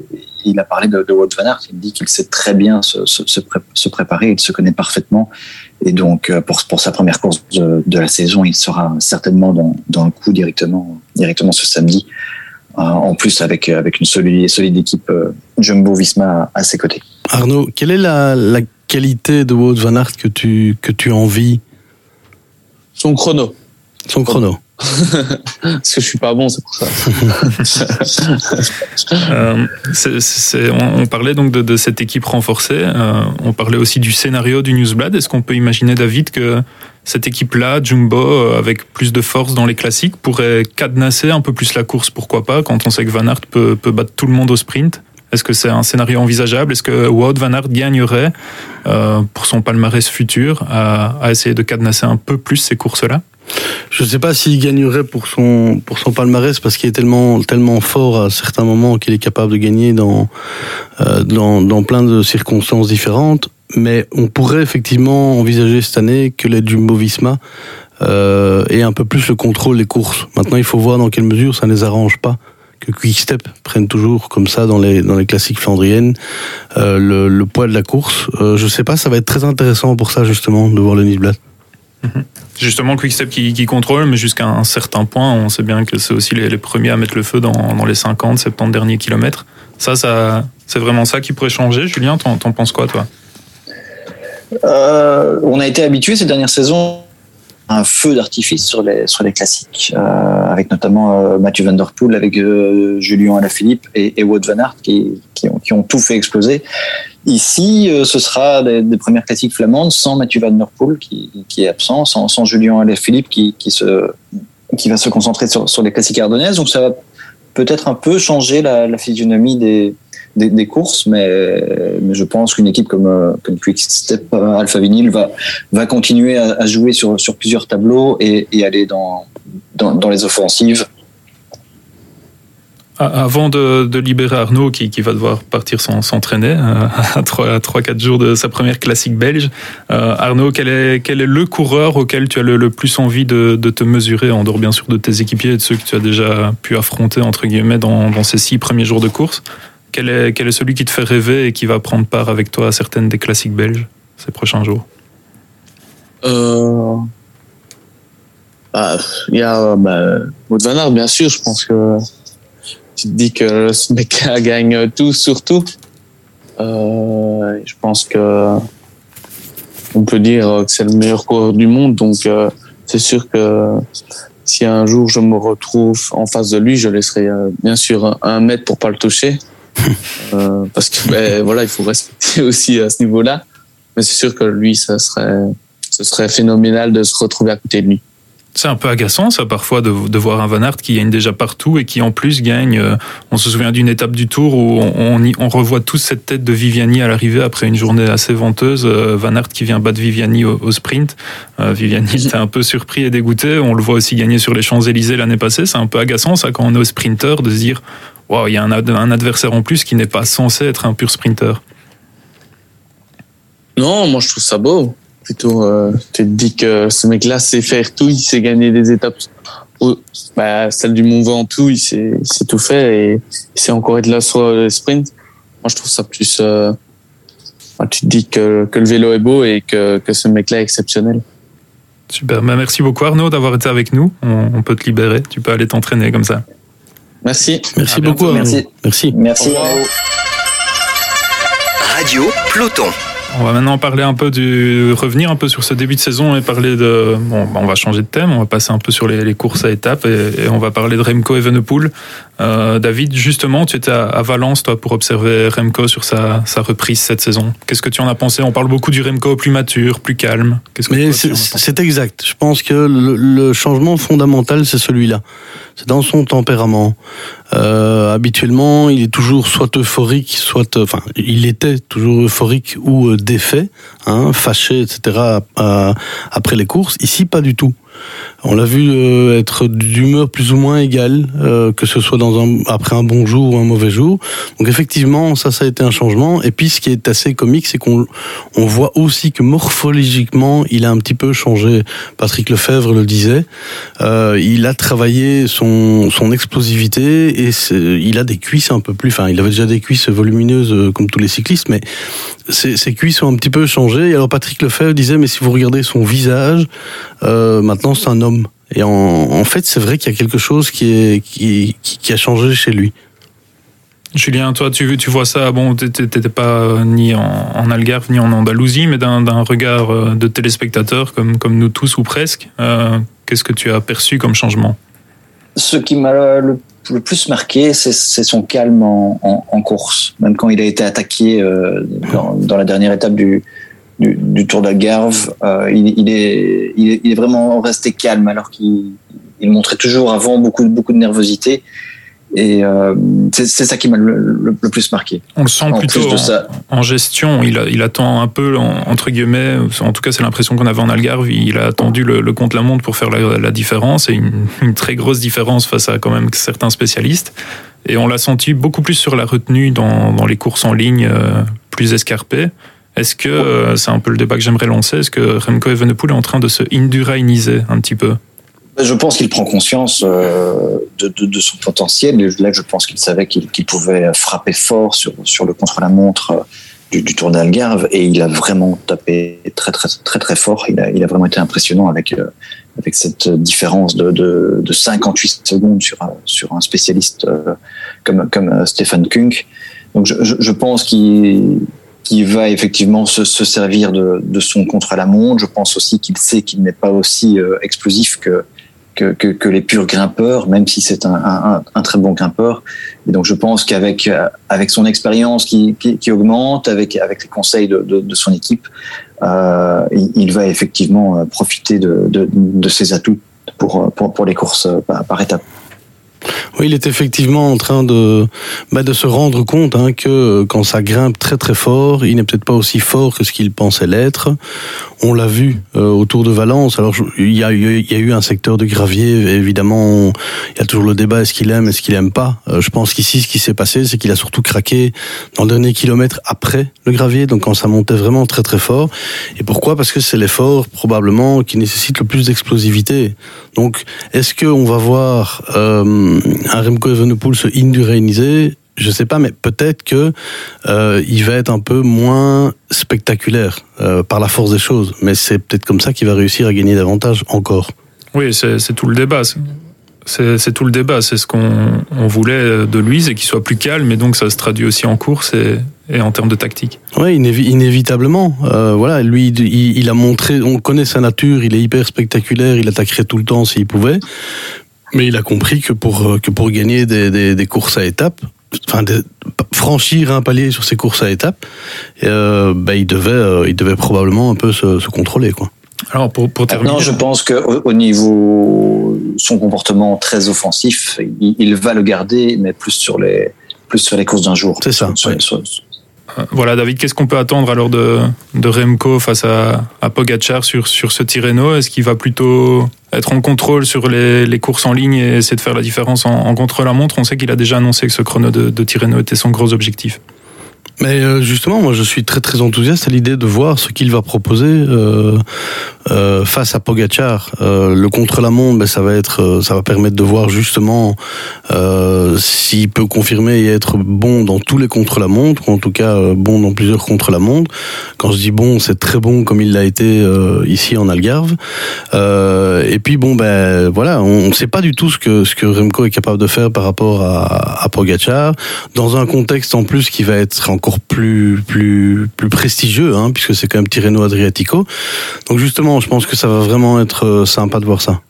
il a parlé de, de Wout van Aert. Il dit qu'il sait très bien se, se, se, pré se préparer, il se connaît parfaitement. Et donc, euh, pour, pour sa première course de, de, la saison, il sera certainement dans, dans le coup directement, directement ce samedi. Euh, en plus, avec, avec une solide, solide équipe euh, Jumbo Visma à, ses côtés. Arnaud, quelle est la, la qualité de Wout van Aert que tu, que tu envies? Son chrono. Son chrono. Parce que je suis pas bon, c'est pour ça. euh, on, parlait donc de, cette équipe renforcée. Euh, on parlait aussi du scénario du Newsblad. Est-ce qu'on peut imaginer, David, que cette équipe-là, Jumbo, euh, avec plus de force dans les classiques, pourrait cadenasser un peu plus la course, pourquoi pas, quand on sait que Van Aert peut battre tout le monde au sprint? Est-ce que c'est un scénario envisageable? Est-ce que Wout Van Aert gagnerait euh, pour son palmarès futur à, à essayer de cadenasser un peu plus ces courses-là? Je ne sais pas s'il gagnerait pour son pour son palmarès parce qu'il est tellement tellement fort à certains moments qu'il est capable de gagner dans, euh, dans dans plein de circonstances différentes. Mais on pourrait effectivement envisager cette année que les Jumbo Visma euh, un peu plus le contrôle des courses. Maintenant, il faut voir dans quelle mesure ça ne les arrange pas que Quickstep prenne toujours comme ça dans les dans les classiques flandriennes euh, le, le, poids de la course. Euh, je sais pas, ça va être très intéressant pour ça justement de voir le Niblat. Mm -hmm. Justement, Quickstep qui, qui contrôle, mais jusqu'à un certain point, on sait bien que c'est aussi les, les, premiers à mettre le feu dans, dans, les 50, 70 derniers kilomètres. Ça, ça c'est vraiment ça qui pourrait changer. Julien, t'en, penses quoi, toi? Euh, On a été habitué ces dernières saisons un feu d'artifice sur les, sur les classiques, euh, avec notamment euh, Mathieu Van Der Poel, avec euh, Julien Alaphilippe et, et Wout Van Aert qui, qui, ont, tout fait exploser. Ici, ce sera des, des, premières classiques flamandes sans Mathieu Van Der Poel qui, qui est absent, sans, Julien Alaphilippe qui, qui, se, qui va se concentrer sur, sur les classiques ardennaises. Donc ça va peut-être un peu changer la physionomie des, des, courses, mais, mais je pense qu'une équipe comme, comme Quickstep Alpha Vinyl va, va continuer à, jouer sur, sur plusieurs tableaux et, aller dans, dans, dans, les offensives. Avant de, de libérer Arnaud, qui, qui, va devoir partir s'entraîner euh, à 3-4 jours de sa première classique belge, euh, Arnaud, quel est, quel est le coureur auquel tu as le, le plus envie de, de, te mesurer, en dehors bien sûr de tes équipiers et de ceux que tu as déjà pu affronter entre guillemets dans, dans ces six premiers jours de course quel est, quel est celui qui te fait rêver et qui va prendre part avec toi à certaines des classiques belges ces prochains jours? Euh... bah, Il y a bah, Aert, bien sûr. Je pense que tu te dis que ce mec gagne tout sur tout. Euh, je pense que on peut dire que c'est le meilleur coureur du monde. Donc, euh, c'est sûr que si un jour je me retrouve en face de lui, je laisserai euh, bien sûr un mètre pour pas le toucher. Euh, parce que ben, voilà, il faut respecter aussi à ce niveau-là. Mais c'est sûr que lui, ça serait, ce serait phénoménal de se retrouver à côté de lui. C'est un peu agaçant, ça, parfois, de, de, voir un Van Aert qui gagne déjà partout et qui, en plus, gagne. Euh, on se souvient d'une étape du Tour où on, on, y, on, revoit tous cette tête de Viviani à l'arrivée après une journée assez venteuse. Euh, Van Aert qui vient battre Viviani au, au sprint. Euh, Viviani était un peu surpris et dégoûté. On le voit aussi gagner sur les Champs-Élysées l'année passée. C'est un peu agaçant, ça, quand on est au sprinter, de se dire wow, il y a un, un, adversaire en plus qui n'est pas censé être un pur sprinter. Non, moi je trouve ça beau. Plutôt, euh, tu te dis que ce mec-là sait faire tout, il sait gagner des étapes. Bah, celle du Mont Ventoux, il sait, il sait tout faire et il sait encore être là sur le sprint. Moi je trouve ça plus. Euh, tu te dis que, que, le vélo est beau et que, que ce mec-là est exceptionnel. Super, bah, merci beaucoup Arnaud d'avoir été avec nous. On, on peut te libérer, tu peux aller t'entraîner comme ça. Merci. Merci beaucoup. Merci. Merci. Merci. Radio Peloton. On va maintenant parler un peu du revenir un peu sur ce début de saison et parler de bon on va changer de thème on va passer un peu sur les, les courses à étapes et, et, on va parler de Remco Evenepoel euh, David justement tu étais à, à, Valence toi pour observer Remco sur sa, sa reprise cette saison qu'est-ce que tu en as pensé? On parle beaucoup du Remco plus mature plus calme qu'est-ce que c'est exact je pense que le, le changement fondamental c'est celui-là c'est dans son tempérament Euh, habituellement, il est toujours soit euphorique, soit, euh, enfin, il était toujours euphorique ou euh, défait, hein, fâché, etc. euh, après les courses. Ici, pas du tout. On l'a vu euh, être d'humeur plus ou moins égale, euh, que ce soit dans un, après un bon jour ou un mauvais jour. Donc effectivement, ça, ça a été un changement. Et puis, ce qui est assez comique, c'est qu'on on voit aussi que morphologiquement, il a un petit peu changé. Patrick Lefebvre le disait. Euh, il a travaillé son, son explosivité et il a des cuisses un peu plus. Enfin, il avait déjà des cuisses volumineuses comme tous les cyclistes, mais ses, ses cuisses ont un petit peu changé. Et alors Patrick Lefebvre disait, mais si vous regardez son visage, euh, maintenant c'est un homme. Et en, en fait, c'est vrai qu'il y a quelque chose qui, est, qui, qui, qui a changé chez lui. Julien, toi, tu, tu vois ça, bon, t'étais pas euh, ni en, en Algarve ni en Andalousie, mais d'un d'un regard euh, de téléspectateur, comme, comme nous tous ou presque, euh, qu'est-ce que tu as perçu comme changement? Ce qui m'a le, le plus marqué, c'est son calme en, en- en course. Même quand il a été attaqué euh, dans, dans la dernière étape du, du, du Tour d'Algarve, euh, il, il est, il, est, il est vraiment resté calme alors qu'il il montrait toujours avant beaucoup, de- beaucoup de nervosité. Et euh, c'est ça qui m'a le, le- le plus marqué. On le sent En plutôt de en, ça, en gestion, il, attend un peu, en- entre guillemets, en tout cas c'est l'impression qu'on avait en Algarve, il a attendu le, le contre-la-montre pour faire la, la différence, et une, une très grosse différence face à quand même certains spécialistes. Et on l'a senti beaucoup plus sur la retenue dans, dans les courses en ligne euh, plus escarpées. Est-ce que, euh, c'est un peu le débat que j'aimerais lancer, est-ce que Remco Evenepoel est en train de se indurainiser un petit peu? Je pense qu'il prend conscience euh, de, de, son potentiel. Là, je pense qu'il savait qu'il pouvait frapper fort sur, sur le contre-la-montre euh, du, du Tour d'Algarve et il a vraiment tapé très très très très fort. Il a, il a vraiment été impressionnant avec euh, avec cette différence de, de, de 58 secondes sur un, sur un spécialiste comme comme Stefan Kunk. Donc je, je, pense qu'il va effectivement se, se servir de, de son contre-la-montre. Je pense aussi qu'il sait qu'il n'est pas aussi explosif que que, que, que, les purs grimpeurs, même si c'est un, un, un, très bon grimpeur. Et donc je pense qu'avec avec son expérience qui, qui, qui, augmente, avec, avec les conseils de, de, de son équipe, euh, il, va effectivement profiter de, de, de ses atouts pour, pour, pour les courses par, par étapes. Oui, il est effectivement en train de, bah, de se rendre compte hein, que quand ça grimpe très très fort, il n'est peut-être pas aussi fort que ce qu'il pensait l'être. On l'a vu euh, autour de Valence. Alors il y, a, il y a eu un secteur de gravier, évidemment. Il y a toujours le débat est-ce qu'il aime, est-ce qu'il aime pas? Euh, je pense qu'ici, ce qui s'est passé, c'est qu'il a surtout craqué dans le dernier kilomètre après le gravier, donc quand ça montait vraiment très très fort. Et pourquoi? Parce que c'est l'effort probablement qui nécessite le plus d'explosivité. Donc, est-ce qu'on va voir euh, un Remco Evenepoel se indurainiser je sais pas, mais peut-être que euh, il va être un peu moins spectaculaire euh, par la force des choses. Mais c'est peut-être comme ça qu'il va réussir à gagner davantage encore. Oui, c'est tout le débat. C'est tout le débat. C'est ce qu'on on voulait de lui, c'est qu'il soit plus calme, et donc ça se traduit aussi en course et, et en termes de tactique. Oui, inévi inévitablement. Euh, voilà, lui, il, il, a montré, on connaît sa nature, il est hyper spectaculaire, il attaquerait tout le temps s'il pouvait. Mais il a compris que pour, que pour gagner des, des, des courses à étapes, enfin, de franchir un palier sur ces courses à étapes, euh, bah, il devait, euh, il devait probablement un peu se, se contrôler, quoi. Alors pour, pour terminer, non, je pense que au, au, niveau son comportement très offensif, il, il, va le garder, mais plus sur les plus sur les courses d'un jour. C'est ça. Sur, ouais. sur, voilà, David, qu'est-ce qu'on peut attendre alors de, de Remco face à, à Pogacar sur, sur ce Tirreno? Est-ce qu'il va plutôt être en contrôle sur les, courses en ligne et essayer de faire la différence en, en contre-la-montre On sait qu'il a déjà annoncé que ce chrono de, de Tirreno était son gros objectif. Mais euh, justement, moi, je suis très très enthousiaste à l'idée de voir ce qu'il va proposer euh, euh, face à Pogacar. le contre-la-montre, ben, ça va être, ça va permettre de voir justement s'il peut confirmer et être bon dans tous les contre-la-montre, ou en tout cas bon dans plusieurs contre-la-montre. Quand je dis bon, c'est très bon comme il l'a été ici en Algarve. et puis bon, ben voilà, on ne sait pas du tout ce que ce que Remco est capable de faire par rapport à, à Pogacar dans un contexte en plus qui va être encore plus plus plus prestigieux hein, puisque c'est quand même Tirreno Adriatico. Donc justement, je pense que ça va vraiment être sympa de voir ça.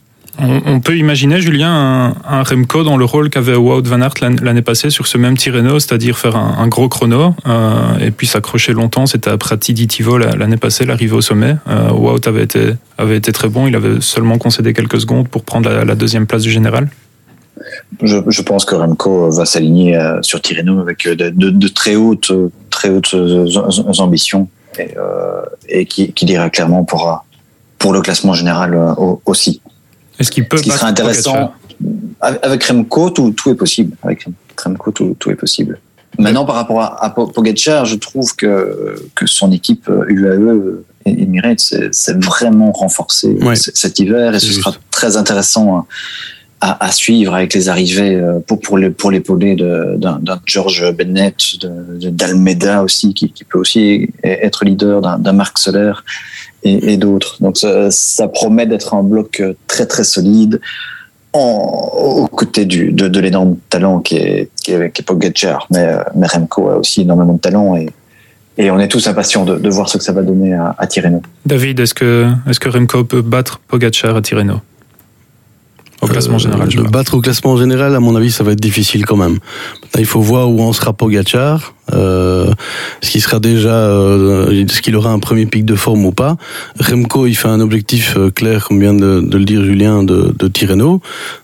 On, peut imaginer, Julien, un, Remco dans le rôle qu'avait Wout van Aert l'année passée sur ce même Tirreno, c'est-à-dire faire un, gros chrono euh, et puis s'accrocher longtemps. C'était à Pratidi Tivo l'année passée, l'arrivée au sommet. Euh, Wout avait été, avait été très bon, il avait seulement concédé quelques secondes pour prendre la deuxième place du général. Je, pense que Remco va s'aligner euh, sur Tirreno avec euh, de, très hautes, très hautes ambitions et, qui, qui dira clairement pour, pour le classement général aussi. Est-ce qu'il peut Ce qui serait intéressant avec Remco, tout, tout, est possible. Avec Remco, tout, tout est possible. Maintenant, par rapport à, Pogacar, je trouve que, que son équipe UAE Emirates s'est vraiment renforcé cet hiver et ce sera très intéressant à, suivre avec les arrivées euh, pour, pour, les, pour l'épauler d'un, George Bennett, d'Almeida aussi, qui, qui, peut aussi être leader d'un, Marc Soler et, et d'autres. Donc ça, promet d'être un bloc très très solide en, aux côtés du, de, de l'énorme talent qui est, qui est, qui Pogacar. Mais, euh, mais Remco a aussi énormément de talent et, et on est tous impatients de, de, voir ce que ça va donner à, à Tirreno. David, est-ce que, est que Remco peut battre Pogacar à Tirreno? Au classement général. Euh, battre au classement général, à mon avis, ça va être difficile quand même. Maintenant, il faut voir où en sera Pogacar. Euh, ce qui sera déjà, euh, ce qu'il aura un premier pic de forme ou pas. Remco, il fait un objectif euh, clair, comme vient de, de le dire Julien, de, de Tirreno.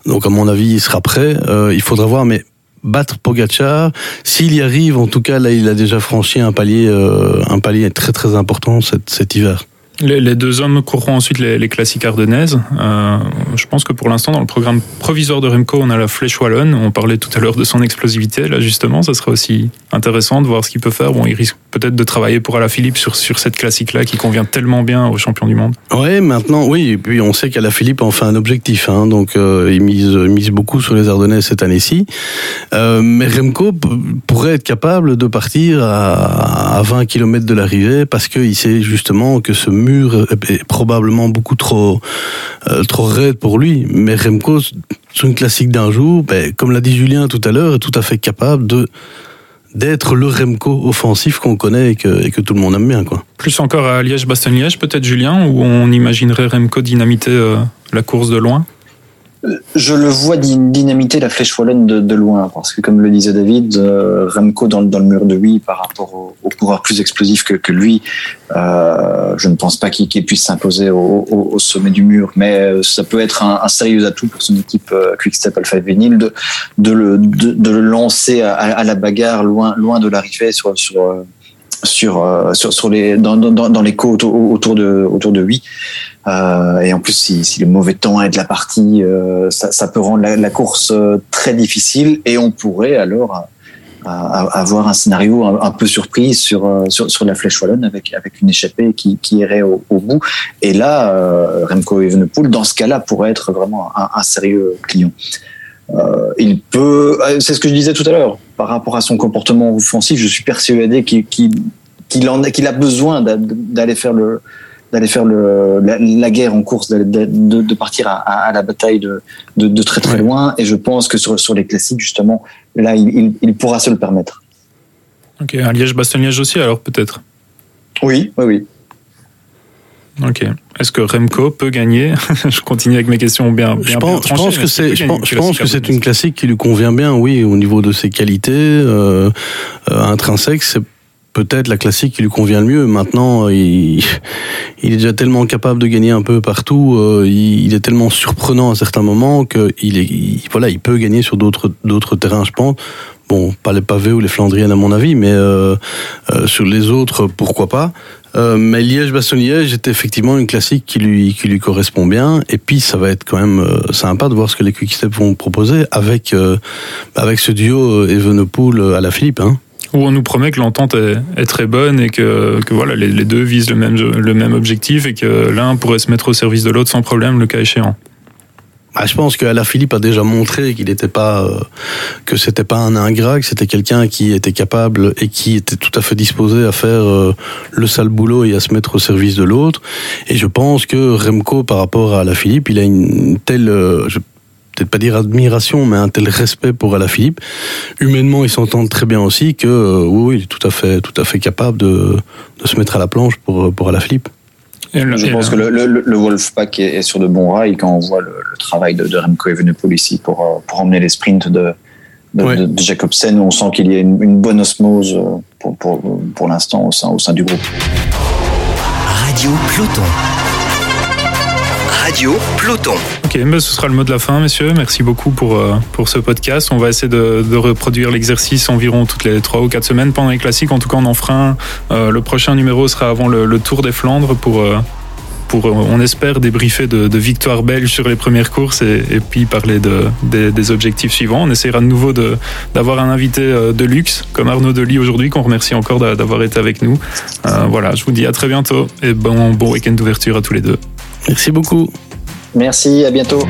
Donc, à mon avis, il sera prêt. Euh, il faudra voir, mais battre Pogacar. S'il y arrive, en tout cas, là, il a déjà franchi un palier, euh, un palier très très important cet, cet hiver. Les, deux hommes courront ensuite les, classiques ardennaises. Euh, je pense que pour l'instant, dans le programme provisoire de Remco, on a la Flèche Wallonne. On parlait tout à l'heure de son explosivité. Là, justement, ça serait aussi intéressant de voir ce qu'il peut faire. Bon, il risque peut-être de travailler pour Alaphilippe sur, sur cette classique-là qui convient tellement bien aux champions du monde. Oui, maintenant, oui. Et puis, on sait qu'Alaphilippe en fait un objectif. Hein, donc, euh, il mise, mise beaucoup sur les Ardennaises cette année-ci. Euh, mais Remco pourrait être capable de partir à, à 20 km de l'arrivée parce qu'il sait justement que ce mur est probablement beaucoup trop, euh, trop raide pour lui. Mais Remco, sur une classique d'un jour, ben, comme l'a dit Julien tout à l'heure, est tout à fait capable de d'être le Remco offensif qu'on connaît et que, tout le monde aime bien. Quoi. Plus encore à Liège-Bastogne-Liège, peut-être Julien, où on imaginerait Remco dynamiter euh, la course de loin? Je le vois dynamiter la flèche wallonne de, loin, parce que comme le disait David, euh, Remco dans, le mur de oui par rapport au, au plus explosif que, lui, euh, je ne pense pas qu'il puisse s'imposer au, sommet du mur, mais euh, ça peut être un, un sérieux atout pour son équipe euh, Quickstep Alpha Vinyl de, de, le, lancer à, la bagarre loin, de l'arrivée sur, sur les dans, les côtes autour de autour. Euh, et en plus, si, si, le mauvais temps est de la partie, euh, ça, ça, peut rendre la, la, course euh, très difficile et on pourrait alors avoir un scénario un, peu surprise sur, euh, sur, sur, la flèche wallonne avec, avec une échappée qui, qui irait au, au bout. Et là, euh, Remco Evenepoel, dans ce cas-là, pourrait être vraiment un, un sérieux client. Euh, il peut, c'est ce que je disais tout à l'heure, par rapport à son comportement offensif, je suis persuadé qu'il qu'il qu'il a besoin d'aller faire le, d'aller faire le, la, guerre en course, de, de, de partir à, à, la bataille de, de, très très loin. Et je pense que sur, sur les classiques, justement, là, il, il, pourra se le permettre. Ok, à Liège-Bastogne-Liège aussi, alors peut-être? Oui, oui, oui. Ok. Est-ce que Remco peut gagner? Je continue avec mes questions bien. bien je pense, je pense que c'est, je pense, je pense que c'est une classique qui lui convient bien, oui, au niveau de ses qualités euh, euh, intrinsèques. C'est peut-être la classique qui lui convient le mieux. Maintenant, il, il est déjà tellement capable de gagner un peu partout. Euh, il, est tellement surprenant à certains moments qu'il est, voilà, il peut gagner sur d'autres d'autres terrains, je pense. Bon, pas les pavés ou les Flandriennes à mon avis, mais euh, euh, sur les autres, pourquoi pas. Euh, mais Liège-Bastogne-Liège est effectivement une classique qui lui qui lui correspond bien. Et puis ça va être quand même euh, sympa de voir ce que les Quickstep vont proposer avec euh, avec ce duo Evenepoel à la Philippe. Hein où on nous promet que l'entente est, très bonne et que, que voilà, les, deux visent le même, le même objectif et que l'un pourrait se mettre au service de l'autre sans problème, le cas échéant. Bah, je pense que Philippe a déjà montré qu'il n'était pas euh, que c'était pas un ingrat, que c'était quelqu'un qui était capable et qui était tout à fait disposé à faire euh, le sale boulot et à se mettre au service de l'autre. Et je pense que Remco, par rapport à Philippe, il a une telle, euh, peut-être pas dire admiration, mais un tel respect pour Alaphilippe. Humainement, ils s'entendent très bien aussi que euh, oui, il est tout à fait, tout à fait capable de, de se mettre à la planche pour pour Alaphilippe. Je pense que le, le, le Wolfpack est, est, sur de bons rails quand on voit le, le travail de, de Remco Evenepoel ici pour, euh, pour emmener les sprints de, de, ouais. de, Jacobsen. On sent qu'il y a une, une, bonne osmose euh, pour, pour, pour l'instant au sein, au sein du groupe. Radio Peloton. Radio Peloton. Ok, ben ce sera le mot de la fin, messieurs. Merci beaucoup pour, euh, pour ce podcast. On va essayer de, reproduire l'exercice environ toutes les 3 ou 4 semaines pendant les classiques. En tout cas, on en fera un. Euh, le prochain numéro sera avant le, Tour des Flandres pour, euh, pour, euh, on espère, débriefer de, de victoires belges sur les premières courses et, puis parler de, des, objectifs suivants. On essaiera de nouveau d'avoir un invité de luxe, comme Arnaud Delis aujourd'hui, qu'on remercie encore d'a- d'avoir été avec nous. Voilà, je vous dis à très bientôt et bon, bon week-end d'ouverture à tous les deux. Merci beaucoup. Merci, à bientôt.